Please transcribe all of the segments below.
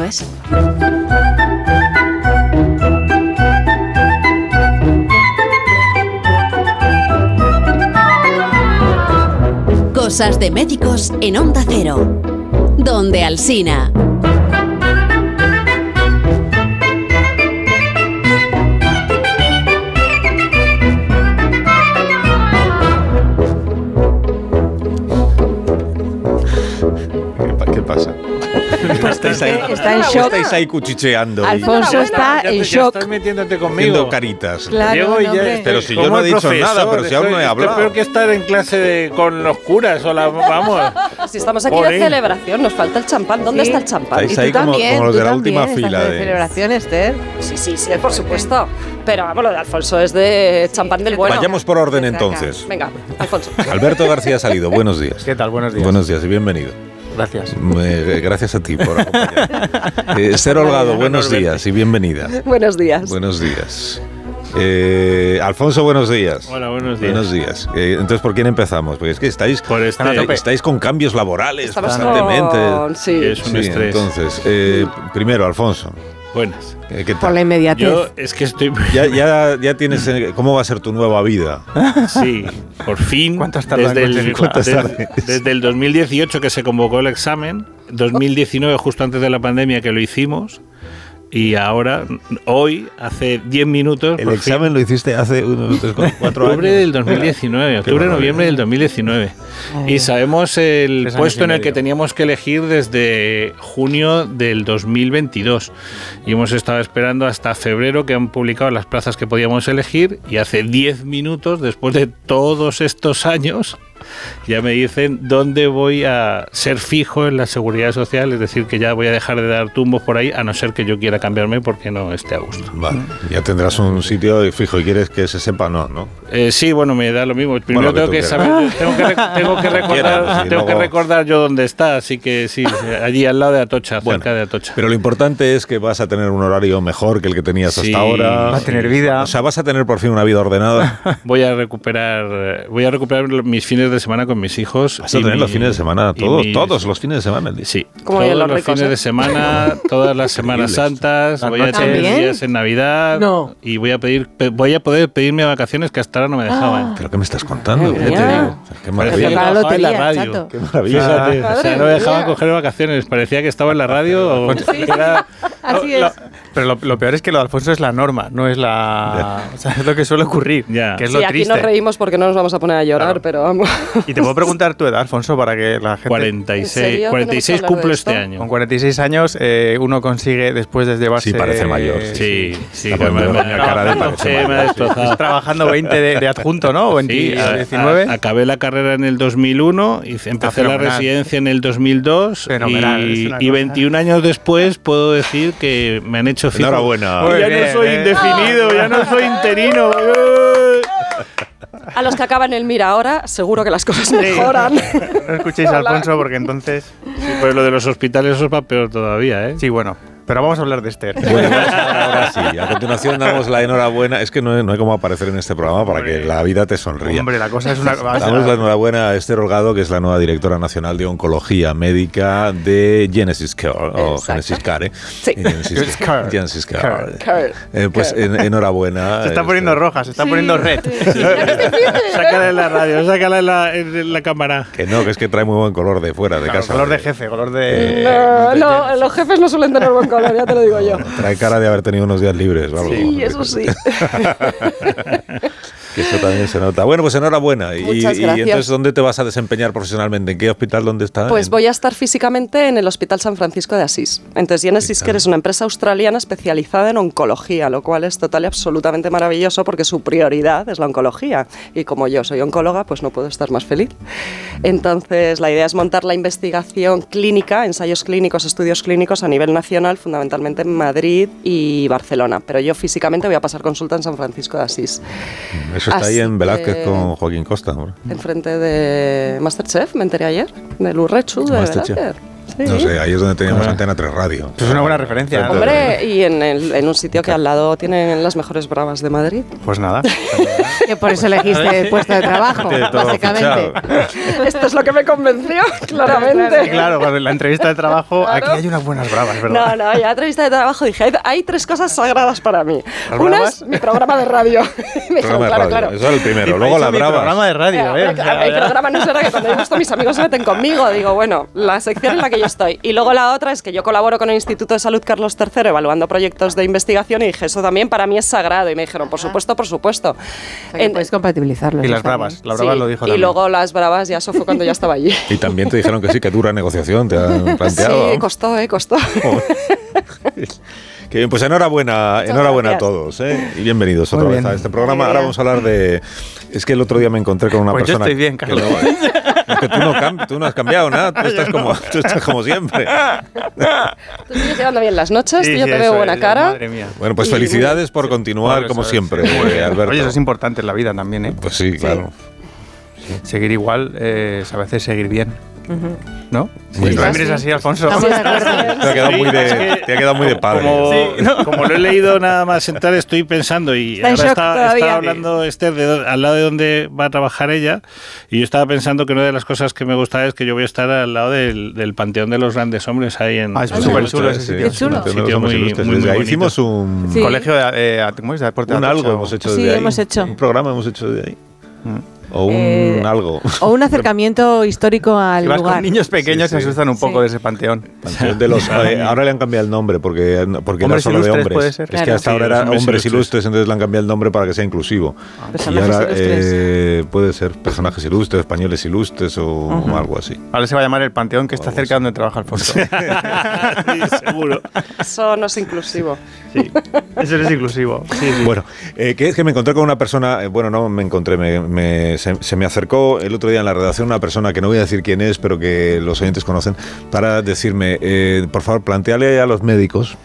es. Cosas de médicos en Onda Cero. Donde Alsina. Estáis ahí, está en shock. Estáis ahí cuchicheando. y Alfonso está en ya shock. estás metiéndote haciendo conmigo. caritas. Claro, y ya Pero si yo no he dicho nada, pero si aún no he hablado. peor que estar en clase de- con los curas o la, vamos. Si estamos aquí de celebración, nos falta el champán. ¿Dónde Sí. está el champán? Estáis Y tú ahí como- también, como los de la última fila de celebración, Esther. Sí, sí, sí, por supuesto. Pero vamos, lo de Alfonso es de champán del bueno. Vayamos por orden entonces. Venga, Alfonso. Alberto García Salido, buenos días. ¿Qué tal? Buenos días. Buenos días y bienvenido. Gracias. Eh, gracias a ti por acompañarme. Eh, Esther Holgado, buenos días y bienvenida. Buenos días. Buenos días. Eh, Alfonso, buenos días. Hola, buenos días. Buenos días. Eh, entonces, ¿por quién empezamos? Porque es que estáis, Por este- estáis- estáis con cambios laborales Estamos constantemente. con... Sí. Es un Sí, estrés. entonces, eh, primero, Alfonso, Buenas. eh, ¿qué Por la tal? inmediatez. Yo es que estoy. Ya, ya, ya tienes, ¿cómo va a ser tu nueva vida? Sí, por fin. ¿Cuánto has tardado desde el, desde, desde el 2018 que se convocó el examen, 2019 justo antes de la pandemia que lo hicimos, y ahora, hoy, hace 10 minutos. El examen lo hiciste hace unos tres, cuatro Octubre años. del 2019, octubre, noviembre del 2019. Y sabemos el años puesto en el que teníamos que elegir desde junio del 2022. Y hemos estado esperando hasta febrero que han publicado las plazas que podíamos elegir. Y hace 10 minutos, después de todos estos años, ya me dicen dónde voy a ser fijo en la seguridad social. Es decir, que ya voy a dejar de dar tumbos por ahí, a no ser que yo quiera cambiarme porque no esté a gusto. Vale, ya tendrás un sitio fijo y quieres que se sepa, no, ¿no? Eh, sí, bueno, me da lo mismo. Bueno, Primero que tengo que quieras. saber, tengo que, tengo que recordar, quieras, y tengo que luego- recordar yo dónde está, así que sí, allí al lado de Atocha, Bueno, cerca de Atocha. Pero lo importante es que vas a tener un horario mejor que el que tenías Sí. hasta ahora. Va a tener vida. O sea, vas a tener por fin una vida ordenada. Voy a recuperar, eh, voy a recuperar mis fines de semana con mis hijos. Vas a tener los mi- fines de semana, todos, mis- todos los fines de semana. Sí, Como todos los los ricos, fines ¿eh? de semana, todas las Semanas Santas, Las voy a tener días en Navidad No. y voy a pedir, pe- voy a poder pedirme vacaciones que hasta ahora no me dejaban. ¿Pero qué me estás contando? Madre Ya te digo. Qué Parecía maravilla. que la trabajaba en la radio. chato. Qué maravilla. Fíjate, o sea, no me dejaban coger vacaciones, parecía que estaba en la radio o era- Así es. Pero lo, lo peor es que lo de Alfonso es la norma, no es la. O sea, es lo que suele ocurrir. Ya. Que es Sí, lo aquí triste. nos reímos porque no nos vamos a poner a llorar, Claro. pero vamos. Y te puedo preguntar tu edad, Alfonso, para que la gente. 46, ¿En serio? 46 ¿Tenemos que hablar cumplo este año. Con 46 años, eh, uno consigue, después de llevarse. Sí, parece mayor, Sí, sí, Está que me, poniendo me- la cara de parece sí. Trabajando 20 de, de adjunto, ¿no? O 20, Sí, a- 19. a- acabé la carrera en el 2001 y empecé la residencia en el 2002 Fenomenal, y, y cosa. 21 años después puedo decir que me han hecho fijo. Enhorabuena. Muy Ya bien, no soy eh. indefinido, ya no soy interino. A los que acaban el Mira ahora, seguro que las cosas mejoran. No escuchéis a Alfonso porque entonces. Pues lo de los hospitales eso es más peor todavía, ¿eh? Sí, bueno. Pero vamos a hablar de Esther. Bueno, vamos a hablar ahora sí. A continuación damos la enhorabuena. Es que no, hay- no hay como aparecer en este programa para que la vida te sonría. Hombre, la cosa es una. Damos la enhorabuena a Esther Holgado, que es la nueva directora nacional de oncología médica de Genesis Care, o. Genesis Care. ¿eh? Sí. Genesis Care. Genesis Care. Eh, pues en- enhorabuena. Se está poniendo Esther. roja, se está poniendo red. Sácala en la radio, sácala en la, en la cámara. Que no, que es que trae muy buen color de fuera de Claro, casa. color de jefe, color de. No, no, los jefes no suelen tener buen color, ya te lo digo yo. Trae cara de haber tenido unos días libres. Vamos. Sí, eso sí. Que eso también se nota. Bueno, pues enhorabuena. Y, Muchas y gracias. entonces, ¿dónde te vas a desempeñar profesionalmente? ¿En qué hospital? ¿Dónde está? Pues En- voy a estar físicamente en el Hospital San Francisco de Asís. Entonces, Genesis Care es una empresa australiana especializada en oncología, lo cual es total y absolutamente maravilloso porque su prioridad es la oncología. Y como yo soy oncóloga, pues no puedo estar más feliz. Entonces, la idea es montar la investigación clínica, ensayos clínicos, estudios clínicos a nivel nacional, fundamentalmente en Madrid y Barcelona. Pero yo físicamente voy a pasar consulta en San Francisco de Asís. Eso está ahí Así en Velázquez que- con Joaquín Costa. Enfrente de Masterchef, me enteré ayer, del Urrechu de Masterchef. Velázquez. No sé, ahí es donde teníamos Antena 3 Radio. Eso es una buena referencia. ¿no? Hombre, y en, el- en un sitio que al lado tienen las mejores bravas de Madrid. Pues nada. Que por eso elegiste el puesto de trabajo, básicamente. fichado. Esto es lo que me convenció, claramente. Sí, claro, en la entrevista de trabajo, Claro. aquí hay unas buenas bravas, ¿verdad? No, no, ya en la entrevista de trabajo dije, hay, hay tres cosas sagradas para mí. ¿Las Una es mi programa de radio. Me dijeron, claro, radio. claro. Eso era el Y primero. me ha Luego la brava. programa de radio, Eh, ¿eh? ya- programa, no es verdad que cuando he visto mis amigos se meten conmigo, digo, bueno, la sección en la que yo estoy. Y luego la otra es que yo colaboro con el Instituto de Salud Carlos III evaluando proyectos de investigación y dije, eso también para mí es sagrado. Y me dijeron, por supuesto, por supuesto. O sea, que En- puedes compatibilizarlo. Y las bravas. La brava Sí, lo dijo Y luego las bravas, ya eso fue cuando ya estaba allí. Y también te dijeron que sí, que dura negociación, te han planteado. Sí, costó, eh, costó. Qué bien, pues enhorabuena, Muchas enhorabuena a todos ¿eh? y bienvenidos Muy otra vez bien. a este programa. Ahora vamos a hablar de. Es que el otro día me encontré con una Pues yo persona. estoy bien, que Carlos. no- que tú no, tú no has cambiado nada, tú estás como, tú estás como siempre. Tú sigues llevando bien las noches, Sí, tú yo sí, te veo buena es, cara. Madre mía. Bueno, pues Y- felicidades por continuar Bueno, como siempre, sí, eh. Alberto. Oye, eso es importante en la vida también, ¿eh? Pues sí, claro. Seguir igual eh, es a veces seguir bien. ¿No? Muy Sí, mires así, Alfonso. Estamos de acuerdo. Te ha quedado muy Sí, de, es te ha quedado muy de padre. Como, Sí, ¿no? como lo he leído nada más entrar, estoy pensando y Está ahora está, estaba hablando Esther de al lado de donde va a trabajar ella y yo estaba pensando que una de las cosas que me gusta es que yo voy a estar al lado del, del Panteón de los Grandes Hombres ahí en... Ah, es súper chulo ese Sí, sitio. Qué chulo. Sitio muy- muy, Desde ahí hicimos un, Sí. Colegio de, eh, ¿cómo es? de deporte de un algo, hemos hecho Sí, de ahí. hemos hecho. Un programa hemos hecho de ahí. Mm. O un Eh, algo. O un acercamiento histórico al Si vas lugar. con niños pequeños Sí, se asustan un poco Sí. de ese panteón. Panteón de los, eh, ahora le han cambiado el nombre porque, porque era solo de hombres. puede ser. Es que hasta Sí, ahora era hombres hombres ilustres. ilustres, entonces le han cambiado el nombre para que sea inclusivo. y ahora eh, puede ser personajes ilustres, españoles ilustres o, o algo así. Ahora se va a llamar el panteón que está cerca donde trabaja Alfonso. Sí, seguro. Eso no es inclusivo. Sí, eso es inclusivo. Sí, sí. Bueno, eh, que es que me encontré con una persona, eh, bueno, no me encontré, me, me- se, se me acercó el otro día en la redacción una persona que no voy a decir quién es, pero que los oyentes conocen, para decirme, eh, por favor, planteale a los médicos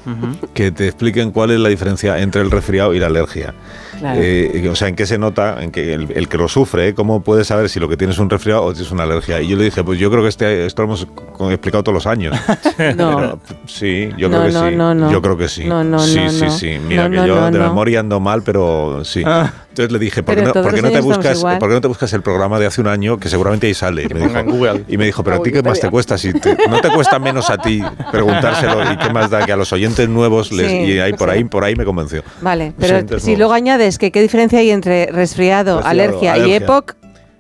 que te expliquen cuál es la diferencia entre el resfriado y la alergia. Claro. Eh, o sea, en qué se nota, en que el, el que lo sufre, ¿eh? cómo puede saber si lo que tiene es un resfriado o tienes una alergia. Y yo le dije, pues yo creo que este, esto lo hemos explicado todos los años. No. Pero, sí, yo No, creo que no, sí. no, no. Yo creo que sí. No, no, sí, no, sí, no. sí. Mira No, que no, yo no, de no. memoria ando mal, pero sí. Ah. Entonces le dije, ¿por qué, no, por qué no te buscas. ¿por qué no te buscas el programa de hace un año que seguramente ahí sale? Y me, dijo, y me dijo, pero a La ti qué más te cuesta si te- no te cuesta menos a ti preguntárselo y qué más da que a los oyentes nuevos les, Sí, y ahí por sí. ahí por ahí me convenció. Vale, pero si luego añades que qué diferencia hay entre resfriado, Resfriado, alergia, y. EPOC,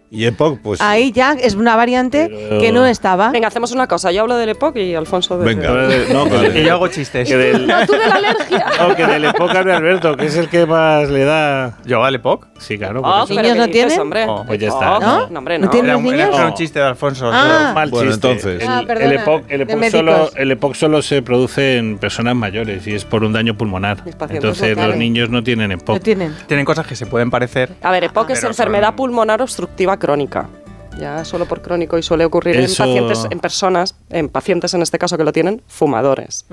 Y EPOC, pues ahí ya es una variante Pero- que no estaba. Venga, hacemos una cosa. Yo hablo del EPOC y Alfonso de... Venga. No, que Vale. Y yo hago chistes. que del, No, tú de la alergia. no, que del época de Alberto, que es el que más le da... ¿Yo al Epoch? Sí, claro. Oh. ¿Niños pero ¿qué no tienen? Hombre? Oh, pues ya Oh, está. ¿No? No, hombre, ¿No no. tienen Era un, era niños? un chiste de Alfonso. Ah. Mal Bueno, chiste. entonces. El, Ah, el perdona, EPOC, el de EPOC solo, el EPOC solo se produce en personas mayores y es por un daño pulmonar. Entonces lo los tienen. niños no tienen EPOC. No tienen. Tienen cosas que se pueden parecer. A ver, EPOC es Pero enfermedad pulmonar obstructiva crónica. Ya solo por crónico y suele ocurrir Eso- en pacientes, en personas, en pacientes en este caso que lo tienen, fumadores.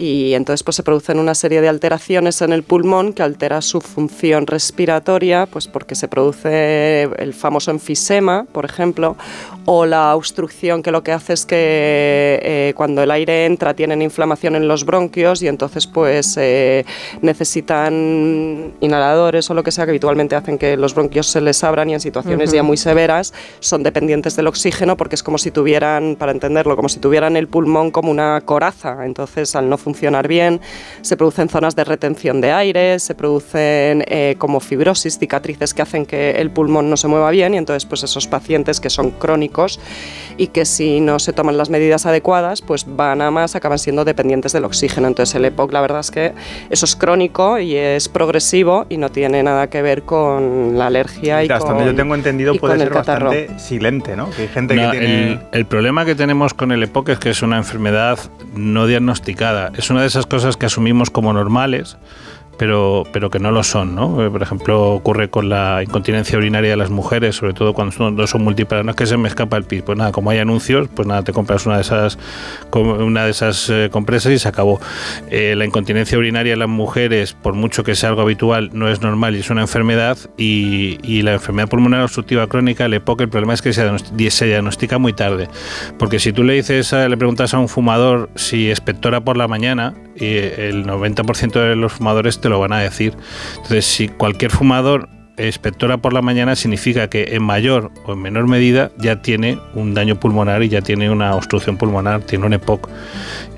Y entonces pues se producen una serie de alteraciones en el pulmón que altera su función respiratoria, pues porque se produce el famoso enfisema, por ejemplo, o la obstrucción que lo que hace es que eh, cuando el aire entra tienen inflamación en los bronquios y entonces pues eh, necesitan inhaladores o lo que sea que habitualmente hacen que los bronquios se les abran y en situaciones ya muy severas son dependientes del oxígeno porque es como si tuvieran, para entenderlo, como si tuvieran el pulmón como una coraza. Entonces al no funcionar bien se producen zonas de retención de aire, se producen eh, como fibrosis, cicatrices que hacen que el pulmón no se mueva bien y entonces pues esos pacientes que son crónicos y que si no se toman las medidas adecuadas pues van a más, acaban siendo dependientes del oxígeno. Entonces el EPOC la verdad es que eso es crónico y es progresivo y no tiene nada que ver con la alergia y Hasta con, donde yo tengo entendido puede ser catarro. bastante silente, ¿no? Que hay gente No, que tiene... el, el problema que tenemos con el EPOC es que es una enfermedad no diagnosticada. Es una de esas cosas que asumimos como normales pero, pero que no lo son, ¿no? Eh, Por ejemplo, ocurre con la incontinencia urinaria de las mujeres, sobre todo cuando son, no son múltiples, no es que se me escapa el pis, pues nada, como hay anuncios, pues nada, te compras una de esas, una de esas eh, compresas y se acabó. Eh, la incontinencia urinaria en las mujeres, por mucho que sea algo habitual, no es normal y es una enfermedad, y, y la enfermedad pulmonar obstructiva crónica, el EPOC, el problema es que se se diagnostica muy tarde, porque si tú le dices, a- le preguntas a un fumador si expectora por la mañana, y el 90% de los fumadores te lo van a decir. Entonces, si cualquier fumador expectora por la mañana significa que en mayor o en menor medida ya tiene un daño pulmonar y ya tiene una obstrucción pulmonar, tiene un EPOC.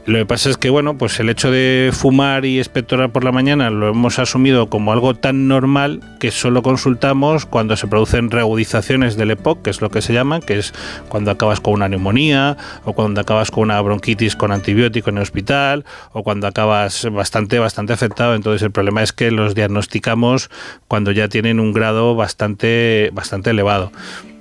Lo que pasa es que, bueno, pues el hecho de fumar y expectorar por la mañana lo hemos asumido como algo tan normal que solo consultamos cuando se producen reagudizaciones del EPOC, que es lo que se llama, que es cuando acabas con una neumonía o cuando acabas con una bronquitis con antibiótico en el hospital o cuando acabas bastante, bastante afectado. Entonces el problema es que los diagnosticamos cuando ya tienen un grado bastante, bastante elevado.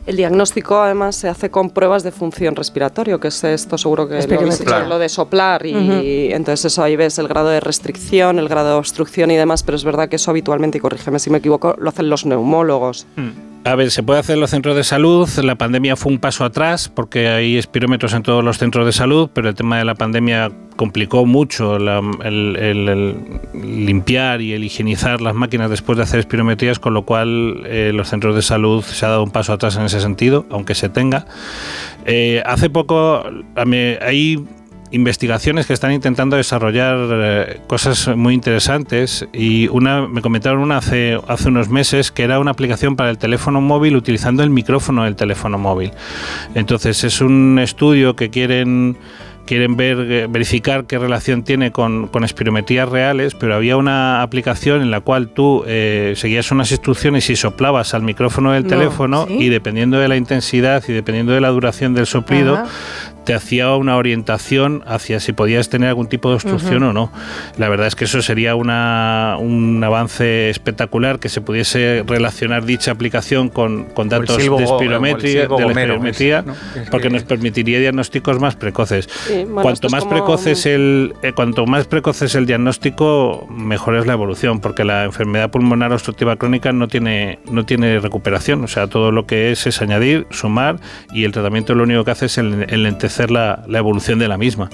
El diagnóstico además se hace con pruebas de función respiratorio, que es esto seguro que lo, Esperimental. habéis hecho, lo de soplar y entonces eso ahí ves el grado de restricción, el grado de obstrucción y demás, pero es verdad que eso habitualmente, y corrígeme si me equivoco, lo hacen los neumólogos. A ver, se puede hacer en los centros de salud. La pandemia fue un paso atrás porque hay espirómetros en todos los centros de salud, pero el tema de la pandemia complicó mucho el, limpiar y el higienizar las máquinas después de hacer espirometrías, con lo cual eh, los centros de salud se ha dado un paso atrás en ese sentido, aunque se tenga. Eh, hace poco hay investigaciones que están intentando desarrollar eh, cosas muy interesantes y una me comentaron una hace hace unos meses que era una aplicación para el teléfono móvil utilizando el micrófono del teléfono móvil. Entonces es un estudio que quieren quieren ver eh, verificar qué relación tiene con, con espirometrías reales, pero había una aplicación en la cual tú eh, seguías unas instrucciones y soplabas al micrófono del No, teléfono ¿sí? y dependiendo de la intensidad y dependiendo de la duración del soplido, Ajá. Te hacía una orientación hacia si podías tener algún tipo de obstrucción o no. La verdad es que eso sería una, un avance espectacular que se pudiese relacionar dicha aplicación con, con el datos silbo de el espirometría, de la espirometría, ese, ¿no? Es porque que- nos permitiría diagnósticos más precoces. Sí, bueno, cuanto más como- precoz es el eh, cuanto más precoz es el diagnóstico, mejor es la evolución, porque la enfermedad pulmonar obstructiva crónica no tiene no tiene recuperación, o sea, todo lo que es es añadir, sumar y el tratamiento lo único que hace es el- enlentecer la, la evolución de la misma.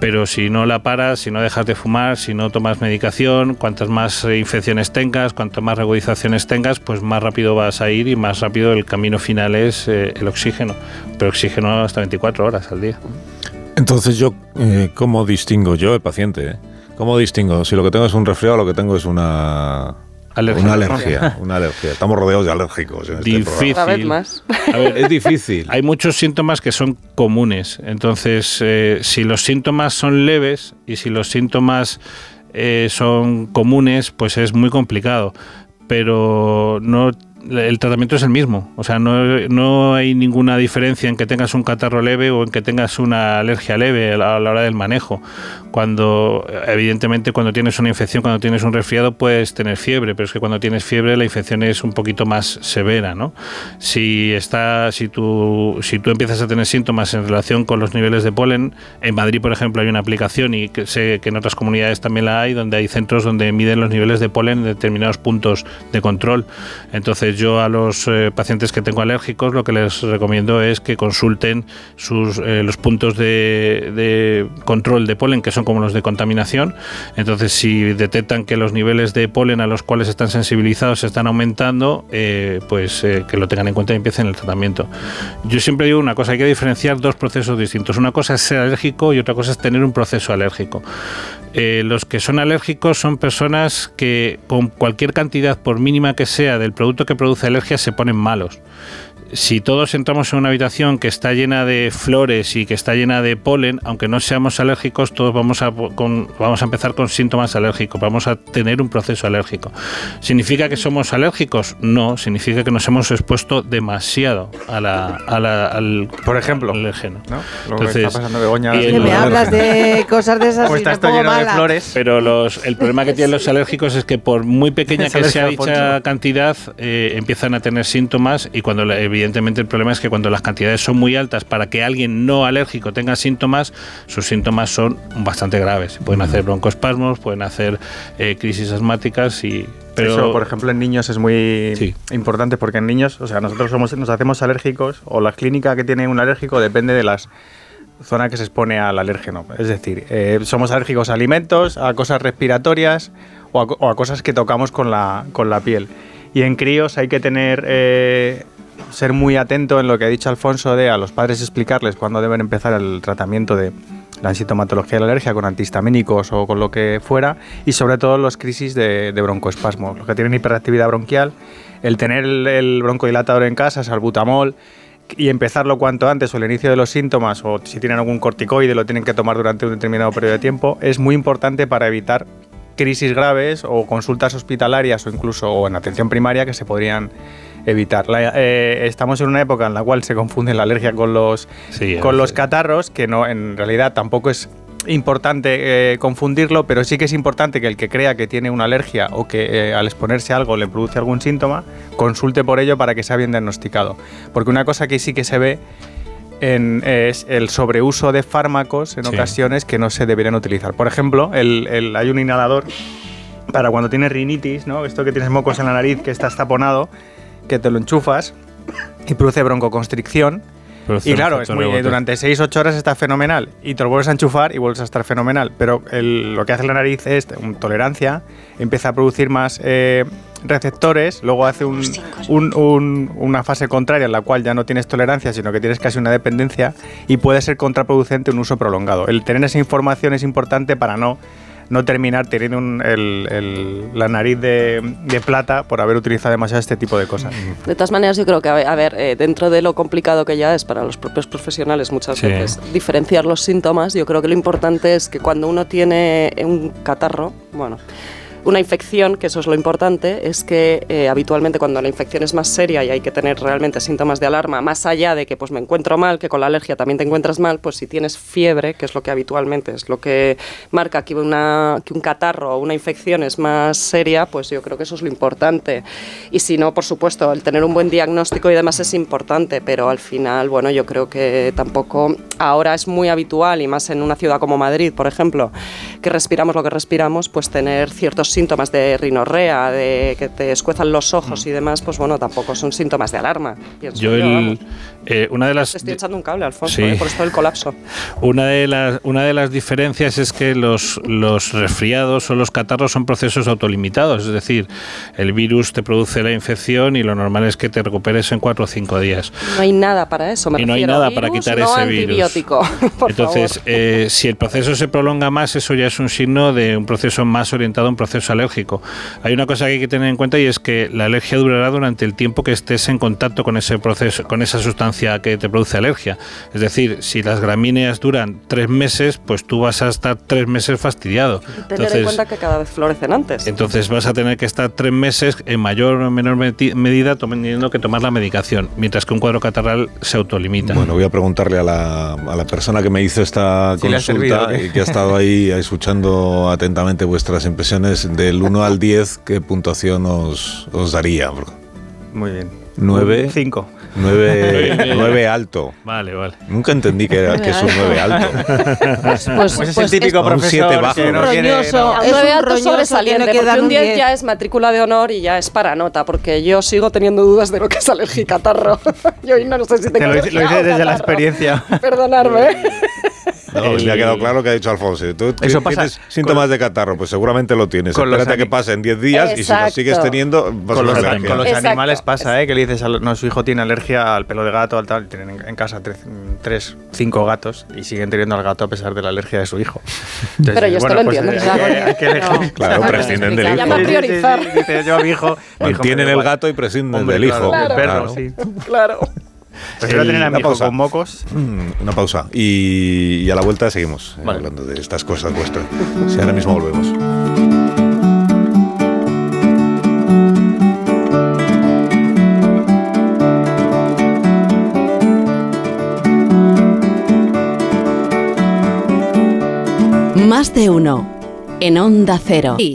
Pero si no la paras, si no dejas de fumar, si no tomas medicación, cuantas más eh, infecciones tengas, cuantas más reagudizaciones tengas, pues más rápido vas a ir y más rápido el camino final es eh, el oxígeno. Pero oxígeno hasta 24 horas al día. Entonces yo, eh, ¿cómo distingo yo, el paciente? eh? ¿Cómo distingo si lo que tengo es un resfriado o lo que tengo es una Alergia. Una alergia, una alergia. Estamos rodeados de alérgicos en este Difícil. Cada vez más. A ver, Es difícil. Hay muchos síntomas que son comunes. Entonces, eh, si los síntomas son leves y si los síntomas eh, son comunes, pues es muy complicado. Pero no el tratamiento es el mismo. O sea, no, no hay ninguna diferencia en que tengas un catarro leve o en que tengas una alergia leve a la, hora del manejo. Cuando, evidentemente, cuando tienes una infección, cuando tienes un resfriado, puedes tener fiebre, pero es que cuando tienes fiebre la infección es un poquito más severa, ¿no? Si está, si tú, si tú empiezas a tener síntomas en relación con los niveles de polen, en Madrid, por ejemplo, hay una aplicación y sé que en otras comunidades también la hay, donde hay centros donde miden los niveles de polen en determinados puntos de control. Entonces yo a los eh, pacientes que tengo alérgicos lo que les recomiendo es que consulten sus, eh, los puntos de, control de polen, que son como los de contaminación. Entonces si detectan que los niveles de polen a los cuales están sensibilizados están aumentando, eh, pues eh, que lo tengan en cuenta y empiecen el tratamiento. Yo siempre digo una cosa, hay que diferenciar dos procesos distintos. Una cosa es ser alérgico y otra cosa es tener un proceso alérgico. Eh, los que son alérgicos son personas que con cualquier cantidad, por mínima que sea, del producto que produce alergia, se ponen malos. Si todos entramos en una habitación que está llena de flores y que está llena de polen, aunque no seamos alérgicos, todos vamos a, con- vamos a empezar con síntomas alérgicos, vamos a tener un proceso alérgico. ¿Significa que somos alérgicos? No, significa que nos hemos expuesto demasiado a la, a la- al, Por ejemplo, al alérgeno. ¿no? Lo que Entonces, está pasando Begoña. y Que el- me hablas de cosas de esas y está esto lleno de flores. Pero los, el problema que tienen los alérgicos es que por muy pequeña que sea dicha cantidad, eh, empiezan a tener síntomas y cuando la- evidentemente evidentemente el problema es que cuando las cantidades son muy altas para que alguien no alérgico tenga síntomas, sus síntomas son bastante graves. Pueden hacer broncoespasmos, pueden hacer eh, crisis asmáticas y... Pero, Eso, por ejemplo, en niños es muy Sí. importante porque en niños, o sea, nosotros somos, nos hacemos alérgicos o la clínica que tiene un alérgico depende de las zona que se expone al alérgeno. Es decir, eh, somos alérgicos a alimentos, a cosas respiratorias o a, o a cosas que tocamos con la, con la piel. Y en críos hay que tener, eh, ser muy atento en lo que ha dicho Alfonso de a los padres explicarles cuándo deben empezar el tratamiento de la sintomatología de la alergia con antihistamínicos o con lo que fuera y sobre todo los crisis de, de broncoespasmo, los que tienen hiperactividad bronquial, el tener el, el broncodilatador en casa, salbutamol, y empezarlo cuanto antes o el inicio de los síntomas o si tienen algún corticoide lo tienen que tomar durante un determinado periodo de tiempo es muy importante para evitar crisis graves o consultas hospitalarias o incluso o en atención primaria que se podrían evitar. La- eh, estamos en una época en la cual se confunde la alergia con los, Sí, con los catarros, que no en realidad tampoco es importante eh, confundirlo, pero sí que es importante que el que crea que tiene una alergia o que eh, al exponerse a algo le produce algún síntoma, consulte por ello para que sea bien diagnosticado. Porque una cosa que sí que se ve en- es el sobreuso de fármacos en Sí. ocasiones que no se deberían utilizar. Por ejemplo, el- el- hay un inhalador para cuando tienes rinitis, ¿no? esto que tienes mocos en la nariz que está taponado, que te lo enchufas y produce broncoconstricción. Produce Y claro, efecto es muy, rebote. durante 6-8 horas está fenomenal. Y te lo vuelves a enchufar y vuelves a estar fenomenal. Pero el- lo que hace la nariz es un- tolerancia, empieza a producir más eh, receptores, luego hace un- un- un- una fase contraria en la cual ya no tienes tolerancia, sino que tienes casi una dependencia y puede ser contraproducente un uso prolongado. El tener esa información es importante para no no terminar teniendo un- el- el- la nariz de, de plata por haber utilizado demasiado este tipo de cosas. De todas maneras, yo creo que, a ver, eh, dentro de lo complicado que ya es para los propios profesionales muchas Sí. veces diferenciar los síntomas, yo creo que lo importante es que cuando uno tiene un catarro, bueno, una infección, que eso es lo importante, es que eh, habitualmente cuando la infección es más seria y hay que tener realmente síntomas de alarma, más allá de que pues me encuentro mal, que con la alergia también te encuentras mal, pues si tienes fiebre, que es lo que habitualmente es lo que marca que, una, que un catarro o una infección es más seria, pues yo creo que eso es lo importante. Y si no, por supuesto, el tener un buen diagnóstico y demás es importante, pero al final, bueno, yo creo que tampoco ahora es muy habitual, y más en una ciudad como Madrid, por ejemplo, que respiramos lo que respiramos, pues tener ciertos síntomas de rinorrea, de que te escuezan los ojos y demás, pues bueno, tampoco son síntomas de alarma. Yo, yo, el. Eh, una de las... Te estoy echando un cable, Alfonso, Sí. eh, por esto del colapso. Una de las una de las diferencias es que los, los resfriados o los catarros son procesos autolimitados, es decir, el virus te produce la infección y lo normal es que te recuperes en cuatro o cinco días. No hay nada para eso, me y no hay nada para Virus, quitar no ese virus. antibiótico, por Entonces, eh, si el proceso se prolonga más, eso ya es un signo de un proceso más orientado a un proceso alérgico. Hay una cosa que hay que tener en cuenta y es que la alergia durará durante el tiempo que estés en contacto con ese proceso, con esa sustancia que te produce alergia. Es decir, si las gramíneas duran tres meses, pues tú vas a estar tres meses fastidiado. Tener en Entonces, cuenta que cada vez florecen antes. entonces vas a tener que estar tres meses en mayor o menor medida teniendo que tomar la medicación, mientras que un cuadro catarral se autolimita. Bueno, voy a preguntarle a la, a la persona que me hizo esta servido, consulta y que ha estado ahí escuchando atentamente vuestras impresiones, del 1 al 10, ¿qué puntuación os, os daría? Muy bien. Nueve. 5. 9, alto. Vale, vale. Nunca entendí que, era, que es un 9 alto. Pues, Pues es el típico un profesor siete bajo. que no Un roñoso. no. Un Es nueve un alto roñoso, sobresaliente, que porque un un 10 10. ya es matrícula de honor y ya es para nota, porque yo sigo teniendo dudas de lo que es alergia y catarro. yo hoy no sé si Te tengo lo hice, lo hice desde la catarro. experiencia. Perdonarme. No, El- me ha quedado claro lo que ha dicho Alfonso. Tú Eso tienes síntomas con- de catarro, pues seguramente lo tienes. con los Espérate que ani- pasen 10 días y si lo Exacto. sigues teniendo, vas Con a los, Exacto. con los Exacto. animales pasa, ¿eh? Que le dices, al- no, su hijo tiene alergia al pelo de gato, al tal, tienen en, en casa tres, tres, cinco gatos y siguen teniendo al gato a pesar de la alergia de su hijo. Entonces, Pero yo esto lo pues, entiendo, eh, claro. hay que- hay que elegir. No. Claro, prescinden del hijo. Llama a priorizar. Dice, yo a mi hijo. Mantienen el gato y prescinden del hijo. Perro, Claro. sí. Claro. Prefiero El- tener a mi hijo con mocos. Mm, Una pausa. Y, y a la vuelta seguimos eh, Vale. hablando de estas cosas vuestras. Si ahora mismo volvemos. Más de uno. En Onda Cero. Y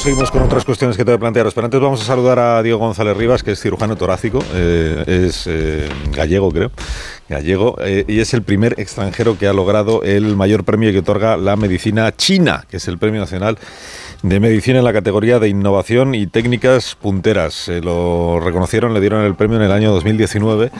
Seguimos con otras cuestiones que te voy a plantearos, pero antes vamos a saludar a Diego González Rivas, que es cirujano torácico, eh, es eh, gallego, creo, gallego, eh, y es el primer extranjero que ha logrado el mayor premio que otorga la medicina china, que es el Premio Nacional de Medicina en la categoría de Innovación y Técnicas Punteras. Se lo reconocieron, le dieron el premio en el año 2019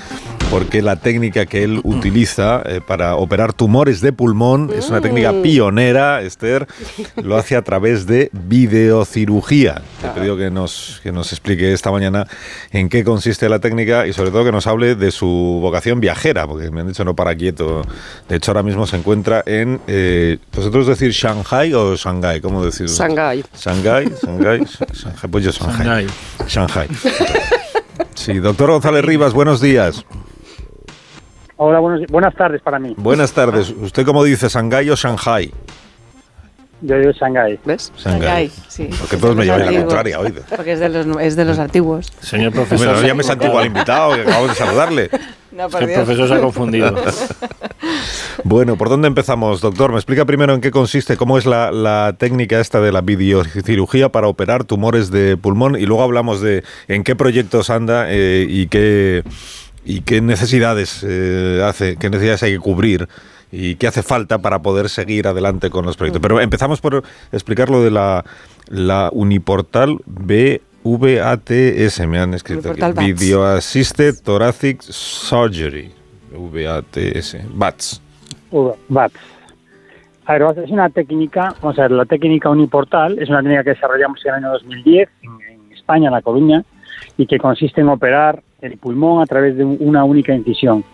porque la técnica que él utiliza eh, para operar tumores de pulmón es una técnica pionera, Esther, lo hace a través de videocirugía. Te he pedido que nos, que nos explique esta mañana en qué consiste la técnica y sobre todo que nos hable de su vocación viajera, porque me han dicho no para quieto. De hecho, ahora mismo se encuentra en, eh, ¿vosotros decir Shanghai o Shanghai? ¿Cómo decir? Shanghái. Shanghai, Shanghai, Shanghai, pues yo Shanghai. Shanghai. Sí, doctor González Rivas, buenos días. Hola, buenos- buenas tardes para mí. Buenas tardes. ¿Usted cómo dice, Shanghai o Shanghai? Yo digo Shanghái. ¿Ves? Shanghái, sí. Porque todos me llevan la contraria hoy. Porque es de los, es de los antiguos. Señor profesor. Bueno, no llames antiguo al invitado, que acabamos de saludarle. No, El profesor se ha confundido. Bueno, ¿por dónde empezamos, doctor? Me explica primero en qué consiste, cómo es la, la técnica esta de la videocirugía para operar tumores de pulmón y luego hablamos de en qué proyectos anda eh, y qué y qué necesidades eh, hace, qué necesidades hay que cubrir y qué hace falta para poder seguir adelante con los proyectos. Pero empezamos por explicar lo de la, la Uniportal VATS, me han escrito aquí. Video Assisted Thoracic Surgery. VATS. VATS. VATS. A ver, es una técnica, vamos a ver, la técnica uniportal es una técnica que desarrollamos en el año 2010 en, en España, en La Coruña, y que consiste en operar el pulmón a través de un- una única incisión.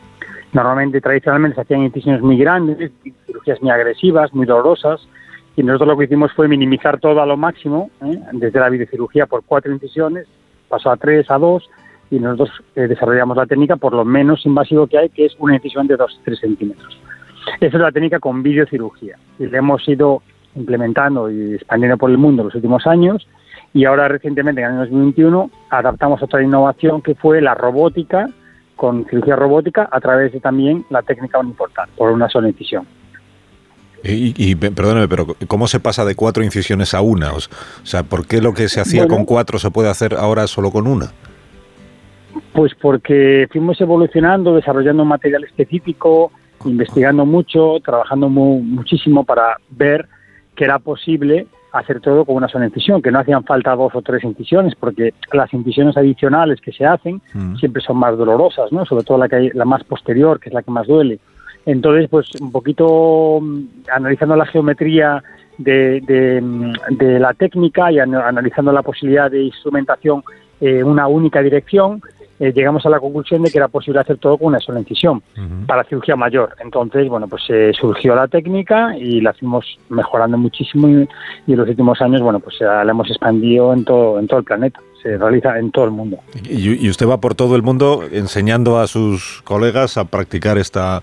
Normalmente, tradicionalmente, se hacían incisiones muy grandes, cirugías muy agresivas, muy dolorosas, y nosotros lo que hicimos fue minimizar todo a lo máximo, ¿eh? desde la videocirugía por cuatro incisiones, pasó a tres, a dos, y nosotros eh, desarrollamos la técnica por lo menos invasivo que hay, que es una incisión de 2-3 centímetros. Esa es la técnica con videocirugía y la hemos ido implementando y expandiendo por el mundo en los últimos años y ahora recientemente, en el año 2021, adaptamos otra innovación que fue la robótica, con cirugía robótica a través de también la técnica uniportal, por una sola incisión. Y, y, pe- perdóneme, pero ¿cómo se pasa de cuatro incisiones a una? O sea, ¿por qué lo que se hacía Bueno. con cuatro se puede hacer ahora solo con una? Pues porque fuimos evolucionando, desarrollando un material específico, investigando mucho, trabajando mu- muchísimo para ver que era posible hacer todo con una sola incisión, que no hacían falta dos o tres incisiones, porque las incisiones adicionales que se hacen Mm. siempre son más dolorosas, ¿no? Sobre todo la que hay, la más posterior, que es la que más duele. Entonces, pues un poquito mm, analizando la geometría de, de, mm, de la técnica y ana- analizando la posibilidad de instrumentación en una única dirección, eh, llegamos a la conclusión de que era posible hacer todo con una sola incisión para cirugía mayor. Entonces, bueno, pues eh, surgió la técnica y la fuimos mejorando muchísimo y, y en los últimos años, bueno, pues ya la hemos expandido en todo, en todo el planeta. Se realiza en todo el mundo. Y, y usted va por todo el mundo enseñando a sus colegas a practicar esta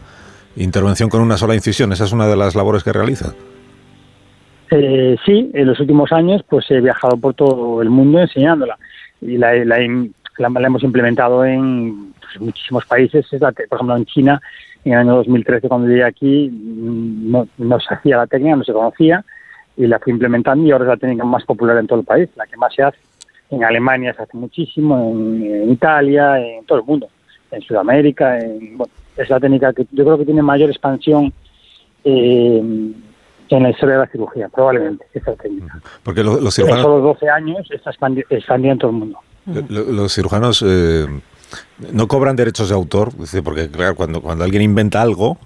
intervención con una sola incisión. Esa es una de las labores que realiza. Eh, sí, en los últimos años pues he viajado por todo el mundo enseñándola y la, la, la- la hemos implementado en pues, muchísimos países. Es la por ejemplo, en China, en el año 2013 cuando llegué aquí mm, no, no se hacía la técnica, no se conocía y la fui implementando y ahora es la técnica más popular en todo el país, la que más se hace. En Alemania se hace muchísimo, en, en Italia, en todo el mundo, en Sudamérica. En, bueno, es la técnica que yo creo que tiene mayor expansión eh, en la historia de la cirugía, probablemente, esta técnica. Porque lo- los En cirujanos, solo 12 años está expandi- expandida en todo el mundo. Lo- los cirujanos eh, no cobran derechos de autor, porque claro, cuando, cuando alguien inventa algo,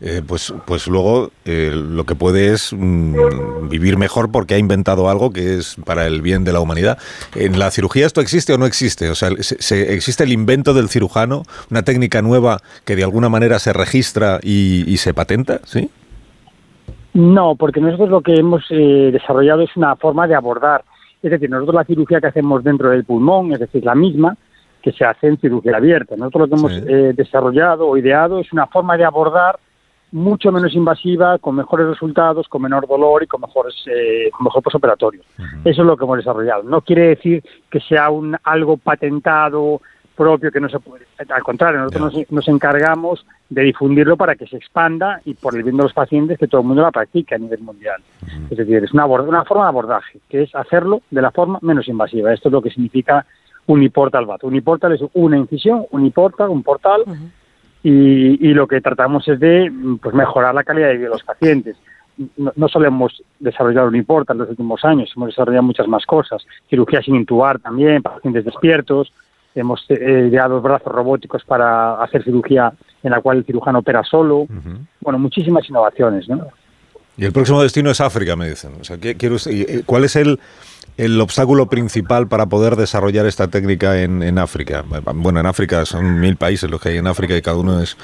eh, pues, pues luego eh, lo que puede es mm, vivir mejor porque ha inventado algo que es para el bien de la humanidad. ¿En la cirugía esto existe o no existe? O sea, se- se- ¿existe el invento del cirujano, una técnica nueva que de alguna manera se registra y, y se patenta? ¿Sí? No, porque nosotros lo que hemos eh, desarrollado es una forma de abordar. Es decir, nosotros la cirugía que hacemos dentro del pulmón, es decir, la misma que se hace en cirugía abierta. Nosotros lo que hemos eh, desarrollado o ideado es una forma de abordar mucho menos invasiva, con mejores resultados, con menor dolor y con mejores eh, con mejor posoperatorio. Eso es lo que hemos desarrollado. No quiere decir que sea un algo patentado propio que no se puede. Al contrario, nosotros nos, nos encargamos de difundirlo para que se expanda y por el bien de los pacientes que todo el mundo la practique a nivel mundial. Es decir, es una, forma de abordaje, que es hacerlo de la forma menos invasiva. Esto es lo que significa uniportal VAT. Uniportal es una incisión, uniportal, un portal, y, y lo que tratamos es de mm, pues, mejorar la calidad de vida de los pacientes. No, no solo hemos desarrollado Uniportal en los últimos años, hemos desarrollado muchas más cosas. Cirugía sin intubar también, pacientes despiertos. Hemos eh, ideado brazos robóticos para hacer cirugía en la cual el cirujano opera solo. Bueno, muchísimas innovaciones, ¿no? Y el próximo destino es África, me dicen. O sea, ¿qué- quiero, y- ¿Cuál es el, el obstáculo principal para poder desarrollar esta técnica en, en África? Bueno, en África son mil países los que hay en África y cada uno es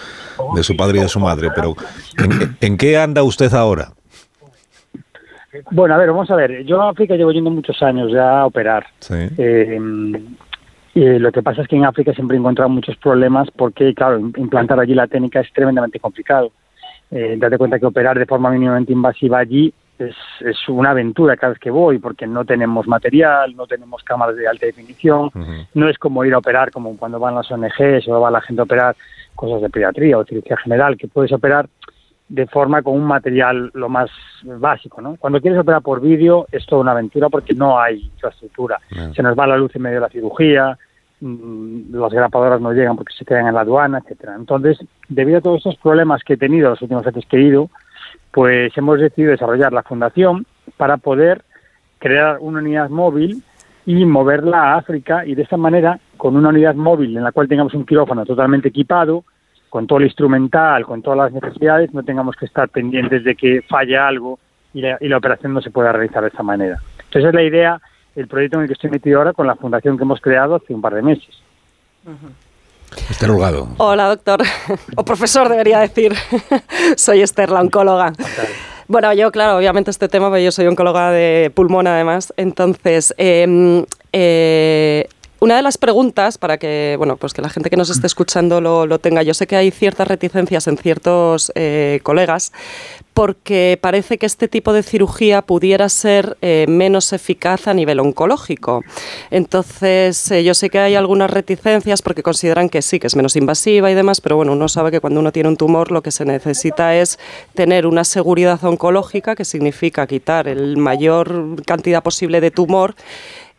de su padre y de su madre, pero ¿en, en qué anda usted ahora? Bueno, a ver, vamos a ver. Yo a África llevo yendo muchos años ya a operar. Sí. Eh, y lo que pasa es que en África siempre he encontrado muchos problemas porque, claro, im- implantar allí la técnica es tremendamente complicado. Eh, date cuenta que operar de forma mínimamente invasiva allí es, es una aventura cada vez que voy porque no tenemos material, no tenemos cámaras de alta definición, no es como ir a operar como cuando van las ONGs o va la gente a operar cosas de pediatría o cirugía general, que puedes operar de forma con un material lo más básico, ¿no? Cuando quieres operar por vídeo es toda una aventura porque no hay infraestructura. Se nos va la luz en medio de la cirugía, mm, las grapadoras no llegan porque se quedan en la aduana, etcétera. Entonces, debido a todos estos problemas que he tenido los últimos veces que he ido, pues hemos decidido desarrollar la fundación para poder crear una unidad móvil y moverla a África y de esta manera, con una unidad móvil en la cual tengamos un quirófano totalmente equipado, con todo el instrumental, con todas las necesidades, no tengamos que estar pendientes de que falle algo y la, y la operación no se pueda realizar de esta manera. Entonces, esa es la idea, el proyecto en el que estoy metido ahora con la fundación que hemos creado hace un par de meses. Esther Holgado. Hola, doctor. O profesor, debería decir. soy Esther, la oncóloga. Bueno, yo, claro, obviamente este tema, pues yo soy oncóloga de pulmón además. Entonces, eh, eh, una de las preguntas para que, bueno, pues que la gente que nos esté escuchando lo, lo tenga, yo sé que hay ciertas reticencias en ciertos eh, colegas porque parece que este tipo de cirugía pudiera ser eh, menos eficaz a nivel oncológico. Entonces, eh, yo sé que hay algunas reticencias porque consideran que sí, que es menos invasiva y demás, pero bueno, uno sabe que cuando uno tiene un tumor lo que se necesita es tener una seguridad oncológica, que significa quitar el mayor cantidad posible de tumor,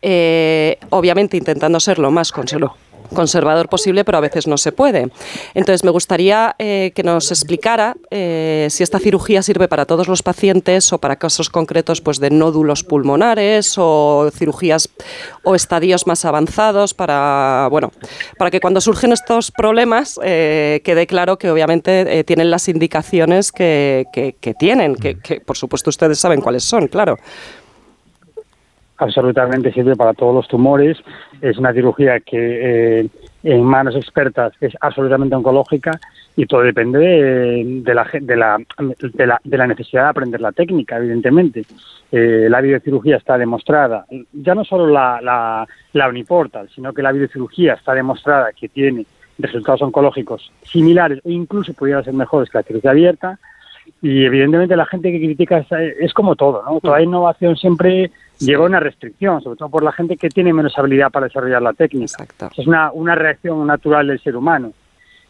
eh, obviamente intentando ser lo más conservador posible, pero a veces no se puede. Entonces, me gustaría eh, que nos explicara eh, si esta cirugía sirve para todos los pacientes o para casos concretos pues, de nódulos pulmonares o cirugías o estadios más avanzados para, bueno, para que cuando surgen estos problemas quede claro que obviamente tienen las indicaciones que, tienen, que por supuesto ustedes saben cuáles son, claro. Absolutamente sirve para todos los tumores. Es una cirugía que eh, en manos expertas es absolutamente oncológica y todo depende de, la, de, la, de, la, necesidad de aprender la técnica, evidentemente. Eh, la videocirugía está demostrada, ya no solo la, la, la Uniportal, sino que la videocirugía está demostrada que tiene resultados oncológicos similares o incluso pudiera ser mejores que la cirugía abierta. Y evidentemente la gente que critica es, es como todo, ¿no? Toda innovación siempre lleva una restricción, sobre todo por la gente que tiene menos habilidad para desarrollar la técnica. Exacto. Es una, una reacción natural del ser humano.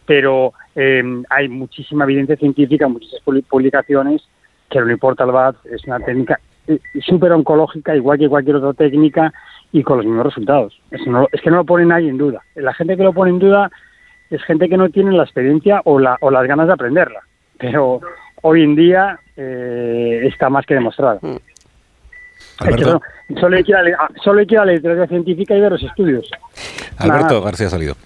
Pero eh, hay muchísima evidencia científica, muchas publi- publicaciones que el Uniportal VAT es una técnica eh, súper oncológica, igual que cualquier otra técnica, y con los mismos resultados. Eso no- es que no lo pone nadie en duda. La gente que lo pone en duda es gente que no tiene la experiencia o, la, o las ganas de aprenderla. Pero hoy en día eh, está más que demostrado. Mm. Es que Alberto, no, solo, hay que ir a la, solo hay que ir a la literatura científica y ver los estudios. Alberto Nada. García Salido.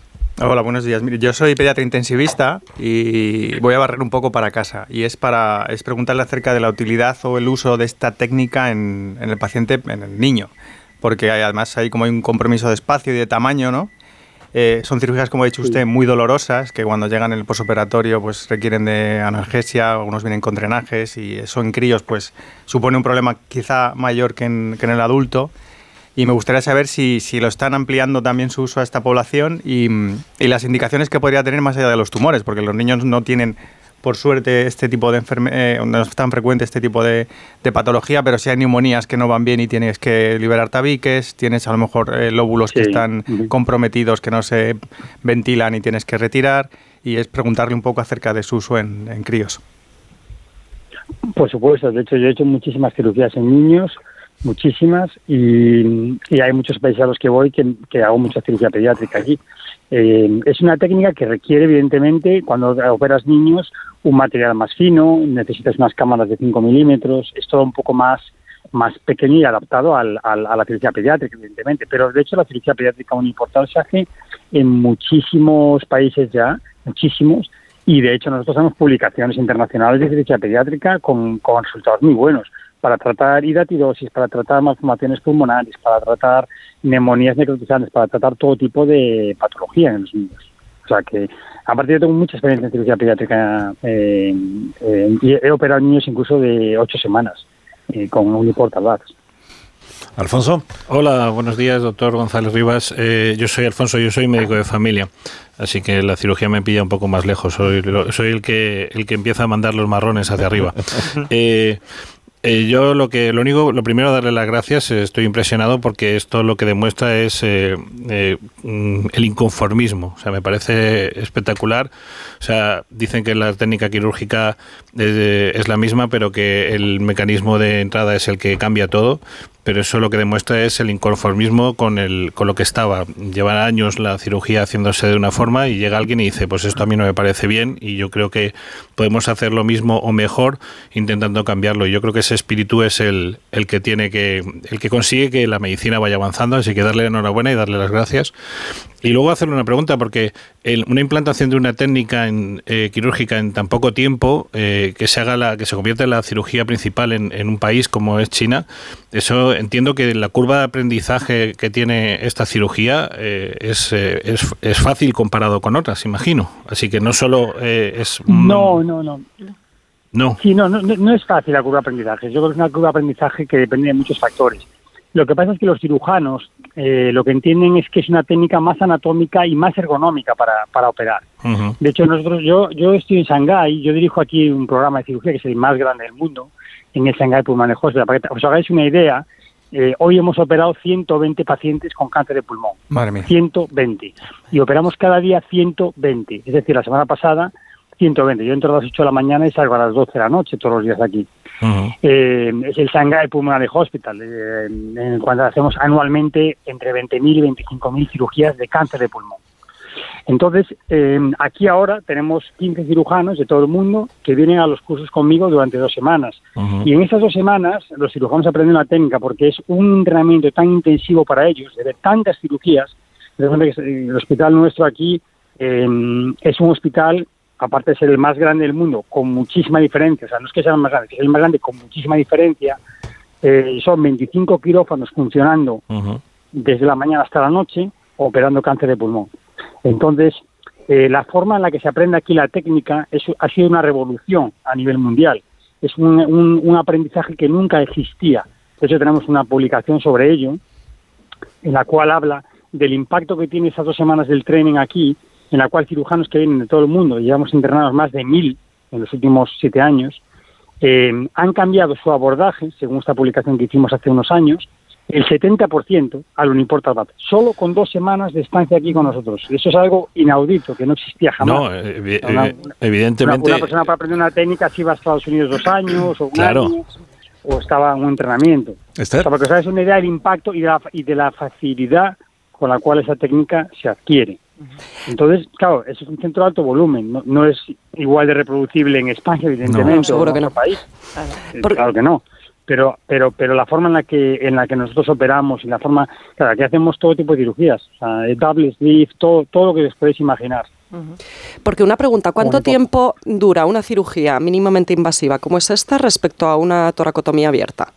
Hola, buenos días. Mire, yo soy pediatra intensivista y voy a barrer un poco para casa. Y es para es preguntarle acerca de la utilidad o el uso de esta técnica en, en el paciente, en el niño. Porque hay- además hay como hay un compromiso de espacio y de tamaño, ¿no? Eh, son cirugías, como ha dicho usted, muy dolorosas, que cuando llegan en el posoperatorio pues requieren de analgesia, algunos vienen con drenajes y eso en críos pues supone un problema quizá mayor que en, que en el adulto. Y me gustaría saber si, si, lo están ampliando también su uso a esta población y, y las indicaciones que podría tener más allá de los tumores, porque los niños no tienen por suerte, este tipo de enfermedad, eh, no es tan frecuente este tipo de, patología, pero si hay neumonías que no van bien y tienes que liberar tabiques, tienes a lo mejor eh, lóbulos que están comprometidos, que no se ventilan y tienes que retirar, y es preguntarle un poco acerca de su uso en, críos. Por supuesto, de hecho yo he hecho muchísimas cirugías en niños, muchísimas, y, hay muchos países a los que voy que, hago mucha cirugía pediátrica allí. Eh, es una técnica que requiere, evidentemente, cuando operas niños, un material más fino, necesitas unas cámaras de 5 milímetros, es todo un poco más, más pequeño y adaptado al, a la cirugía pediátrica, evidentemente. Pero de hecho, la cirugía pediátrica uniportal se hace en muchísimos países ya, muchísimos, y de hecho nosotros tenemos publicaciones internacionales de cirugía pediátrica con, con resultados muy buenos para tratar hidatidosis, para tratar malformaciones pulmonares, para tratar neumonías necrotizantes, para tratar todo tipo de patología en los niños. O sea que, aparte yo tengo mucha experiencia en cirugía pediátrica eh, eh, y he operado niños incluso de ocho semanas eh, con Uniportal Alfonso. Hola, buenos días, doctor González Rivas. yo soy Alfonso, yo soy médico de familia, así que la cirugía me pilla un poco más lejos. Soy, soy el que el que empieza a mandar los marrones hacia arriba. Eh, yo lo que lo único, lo primero darle las gracias. Eh, estoy impresionado porque esto lo que demuestra es eh, mm, el inconformismo. O sea, me parece espectacular. O sea, dicen que la técnica quirúrgica es la misma, pero que el mecanismo de entrada es el que cambia todo pero eso lo que demuestra es el inconformismo con, el, con lo que estaba. Llevan años la cirugía haciéndose de una forma y llega alguien y dice, pues esto a mí no me parece bien y yo creo que podemos hacer lo mismo o mejor intentando cambiarlo. Y yo creo que ese espíritu es el, el que tiene que, el que consigue que la medicina vaya avanzando, así que darle enhorabuena y darle las gracias. Y luego hacerle una pregunta, porque una implantación de una técnica en, eh, quirúrgica en tan poco tiempo, eh, que se haga la, que se convierta en la cirugía principal en, en, un país como es China, eso entiendo que la curva de aprendizaje que tiene esta cirugía eh, es, es, es, fácil comparado con otras, imagino. Así que no solo es... No, no, no. No. Sí, no, no, no es fácil la curva de aprendizaje. Yo creo que es una curva de aprendizaje que depende de muchos factores. Lo que pasa es que los cirujanos eh, lo que entienden es que es una técnica más anatómica y más ergonómica para, para operar. De hecho, nosotros, yo, yo estoy en Shanghái, yo dirijo aquí un programa de cirugía que es el más grande del mundo, en el Shanghái Pulmonary Hospital. Para que os hagáis una idea, eh, hoy hemos operado 120 pacientes con cáncer de pulmón. Madre mía. 120. Y operamos cada día 120. Es decir, la semana pasada 120. Yo entro a las 8 de la mañana y salgo a las 12 de la noche todos los días aquí. Eh, es el Shanghai Pulmonary Hospital, eh, en cual hacemos anualmente entre 20.000 y 25.000 cirugías de cáncer de pulmón. Entonces, eh, aquí ahora tenemos 15 cirujanos de todo el mundo que vienen a los cursos conmigo durante dos semanas. Y en esas dos semanas los cirujanos aprenden la técnica porque es un entrenamiento tan intensivo para ellos, de ver tantas cirugías. El hospital nuestro aquí es un hospital aparte de ser el más grande del mundo, con muchísima diferencia, o sea, no es que sea el más grande, es el más grande con muchísima diferencia, eh, son 25 quirófanos funcionando desde la mañana hasta la noche, operando cáncer de pulmón. Entonces, eh, la forma en la que se aprende aquí la técnica es, ha sido una revolución a nivel mundial. Es un, un aprendizaje que nunca existía. De hecho, tenemos una publicación sobre ello, en la cual habla del impacto que tiene esas dos semanas del training aquí en la cual cirujanos que vienen de todo el mundo, llevamos internados más de mil en los últimos siete años, eh, han cambiado su abordaje, según esta publicación que hicimos hace unos años, el 70% al Uniportal BAT, solo con dos semanas de estancia aquí con nosotros. Eso es algo inaudito, que no existía jamás. No, eh, evidentemente. Una, persona para aprender una técnica si iba a Estados Unidos dos años o un año, o estaba en un entrenamiento. O sea, para que os hagáis una idea del impacto y de, la, y de la facilidad con la cual esa técnica se adquiere. Entonces, claro, eso es un centro de alto volumen, no, es igual de reproducible en España, evidentemente, no, seguro en que no. país. Claro. que no. Pero, pero, pero la forma en la que en la que nosotros operamos y la forma, claro, aquí hacemos todo tipo de cirugías, o sea, double sleeve, todo, todo lo que os podéis imaginar. Porque una pregunta, ¿cuánto tiempo dura una cirugía mínimamente invasiva como es esta respecto a una toracotomía abierta?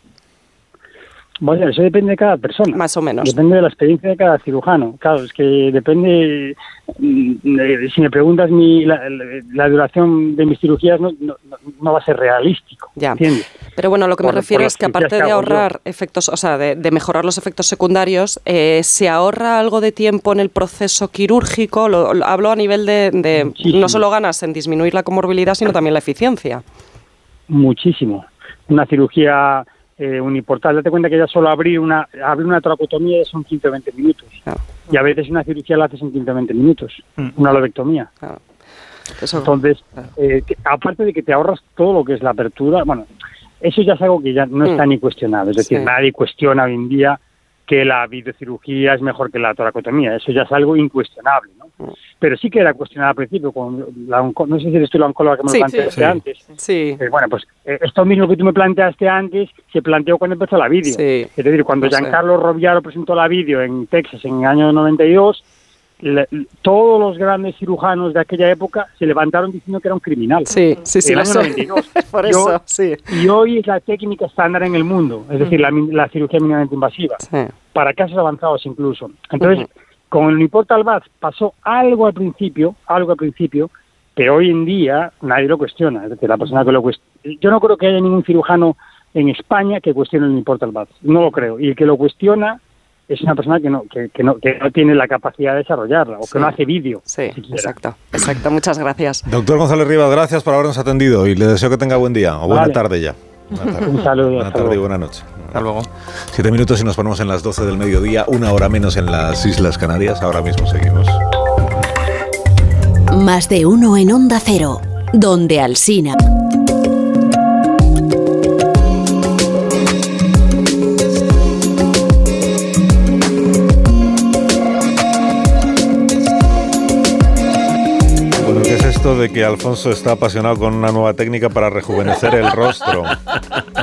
Bueno, eso depende de cada persona. Más o menos. Depende de la experiencia de cada cirujano. Claro, es que depende. mm, eh, Si me preguntas mi, la, duración de mis cirugías, no, no, no va a ser realístico. Ya. ¿Entiendes? Pero bueno, lo que me Por- refiero es que aparte que de yo. ahorrar efectos, o sea, de, de mejorar los efectos secundarios, eh, ¿se ahorra algo de tiempo en el proceso quirúrgico? Lo, lo- hablo a nivel de, no solo ganas en disminuir la comorbilidad, sino también la eficiencia. Muchísimo. Una cirugía eh, uniportal, date cuenta que ya solo abrir una, abrir una tracotomía son 15 o 20 minutos. Claro, Y a veces una cirugía la haces en 15 o 20 minutos. Mm. Una lobectomía. claro. Eso- Entonces, eh, que- aparte de que te ahorras todo lo que es la apertura, bueno, eso ya es algo que ya no está Mm. ni cuestionado. Es decir, Sí. nadie cuestiona hoy en día que la videocirugía es mejor que la toracotomía. Eso ya es algo incuestionable, ¿no? Mm. Pero sí que era cuestionado al principio. Con la onco- no sé si eres tú la oncóloga que me Sí, lo planteaste sí. antes. Sí, Eh, bueno, pues eh, esto mismo que tú me planteaste antes se planteó cuando empezó la vídeo. Sí. Es decir, cuando No sé. Giancarlo Roviaro presentó la vídeo en Texas en el año 92, le- todos los grandes cirujanos de aquella época se levantaron diciendo que era un criminal. sí, sí, sí, El año sé. 92. Por Yo- eso, sí. Y hoy es la técnica estándar en el mundo, es decir, la, la cirugía mínimamente invasiva, Sí. para casos avanzados incluso. Entonces, Ujú. Con el Uniportal Bath pasó algo al principio, algo al principio, pero hoy en día nadie lo cuestiona. Es decir, la persona que lo cuestiona. Yo no creo que haya ningún cirujano en España que cuestione el Uniportal Bath. No lo creo. Y el que lo cuestiona es una persona que no, que, que no, que no tiene la capacidad de desarrollarla o Sí. que no hace vídeo. Sí, siquiera. exacto, exacto. Muchas gracias. Doctor González Rivas, gracias por habernos atendido y le deseo que tenga buen día o buena Vale. tarde ya. Tarde. Un saludo. Buena tarde y buena noche. Hasta luego. Siete minutos y nos ponemos en las 12 del mediodía, una hora menos en las Islas Canarias. Ahora mismo seguimos. Más de uno en Onda Cero, donde Alsina. De que Alfonso está apasionado con una nueva técnica para rejuvenecer el rostro?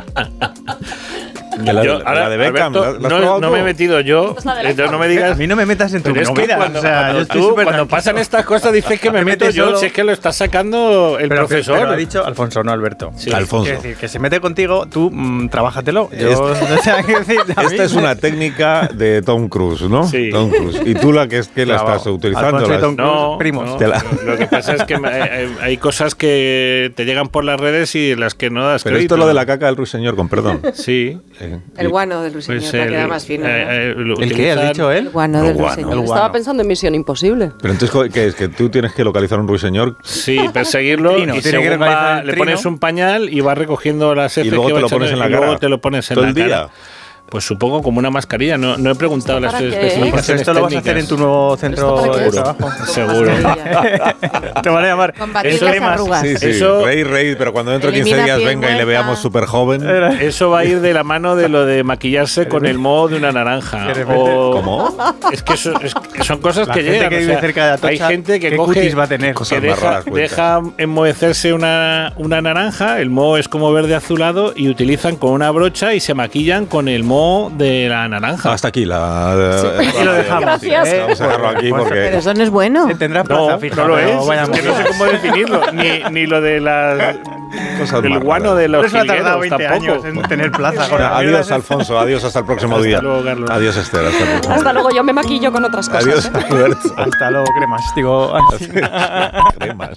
De la, Yo, de ahora, la de Beckham, Alberto, ¿la- la has no, no me he metido yo, entonces no me A digas... mí no me metas en tu Pero es que cuando, o sea, cuando tú- cuando pasan estas cosas dices que me meto metes yo, solo. si es que lo está sacando el Pero, profesor. pero ha dicho Alfonso, no Alberto. Sí. Alfonso. Quiero decir, que se mete contigo, tú mm, trabájatelo. Yo, Este- o sea, quiero decir, a Esta es una técnica de Tom Cruise, ¿no? Sí. Tom Cruise. ¿Y tú la que es que la estás utilizando? Alfonso y ¿La- Tom No, primos. no, la- lo que pasa es que me- hay, hay cosas que te llegan por las redes y las que no das Pero crédito. esto es lo de la caca del ruiseñor, con perdón. Sí. Eh, El guano del ruiseñor, Pues para el- quedar más fino. ¿no? eh, eh, lo ¿El qué? ¿Has dicho él? el guano el del guano. ruiseñor. El Estaba pensando en Misión Imposible. Pero entonces, ¿qué es? ¿Que tú tienes que localizar un ruiseñor Sí, perseguirlo Trino, y que va, el le pones un pañal y va recogiendo las heces y luego que te lo pones en la y cara? luego te lo pones en todo la el día. Pues supongo como una mascarilla, no, no he preguntado las especificaciones esto lo vas a hacer en tu nuevo centro de trabajo. Seguro. Te van a llamar. Combatir Eso las es más- arrugas. Sí, sí, Eso- reír, reír, pero cuando dentro de 15 Elimina días venga y le veamos súper joven. Eso va a ir de la mano de lo de maquillarse con el moho de una naranja. O- ¿Cómo? Es que, eso- es que son cosas La que gente llegan. que o vive sea, cerca de Atocha, hay gente que ¿qué coge va a tener? Cosas que más deja, deja enmohecerse una, una naranja, el moho es como verde azulado y utilizan con una brocha y se maquillan con el moho de la naranja. Hasta aquí la. Y lo dejamos. Gracias. ¿eh? Vamos a dejarlo aquí Pues- porque- Pero eso no es bueno. Eh, Tendrá plaza No, fija. no lo es. vaya es que no sé cómo definirlo. Ni, ni lo de las. Cosas del guano de Por los eso ha tardado jilgueros 20 tampoco. años en tener plaza. con la Adiós. Alfonso. Adiós, hasta el próximo Hasta día. luego, Carlos. Adiós, Esther. Hasta próximo Hasta luego, yo me maquillo con otras cosas. Adiós, ¿eh? Alberto. Hasta luego, cremas. Digo, Cremas.